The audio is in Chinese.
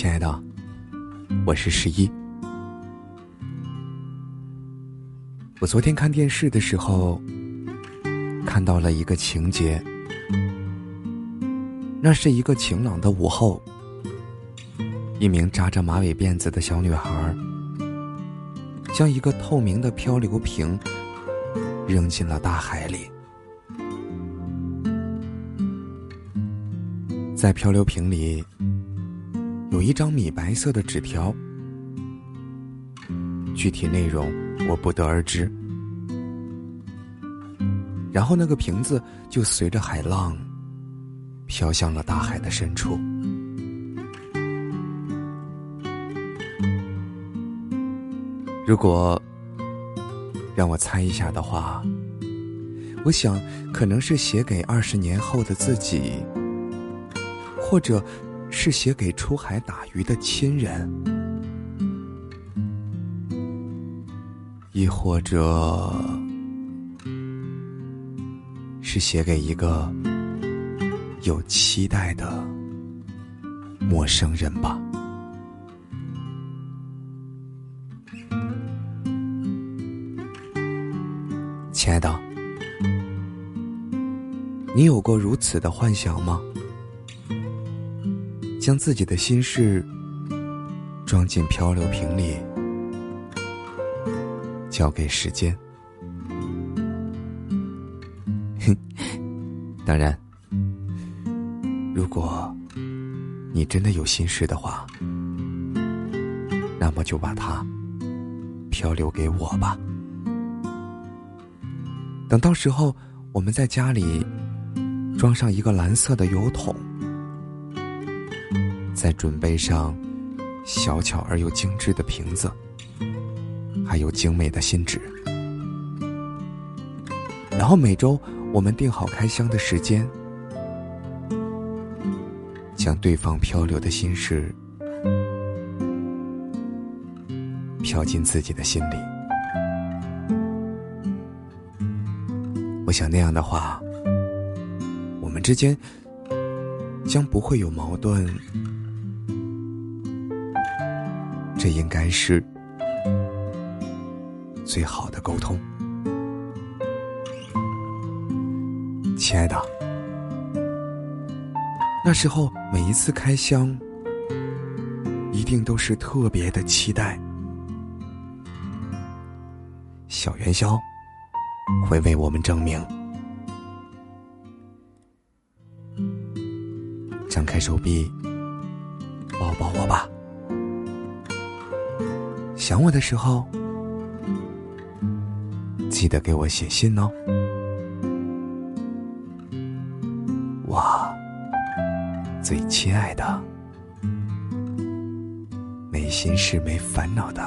亲爱的，我是十一。我昨天看电视的时候，看到了一个情节。那是一个晴朗的午后，一名扎着马尾辫子的小女孩，将一个透明的漂流瓶扔进了大海里。在漂流瓶里有一张米白色的纸条，具体内容我不得而知。然后那个瓶子就随着海浪。飘向了大海的深处。如果让我猜一下的话，我想可能是写给二十年后的自己，或者是写给出海打鱼的亲人，亦或者是写给一个。有期待的陌生人吧，亲爱的，你有过如此的幻想吗？将自己的心事装进漂流瓶里，交给时间。哼，当然。如果你真的有心事的话，那么就把它漂流给我吧。等到时候，我们在家里装上一个蓝色的油桶，再准备上小巧而又精致的瓶子，还有精美的信纸，然后每周我们定好开箱的时间。将对方漂流的心事飘进自己的心里，我想那样的话，我们之间将不会有矛盾，这应该是最好的沟通，亲爱的。那时候，每一次开箱，一定都是特别的期待。小元宵会为我们证明。张开手臂，想我的时候，记得给我写信哦。最亲爱的，没心事、没烦恼的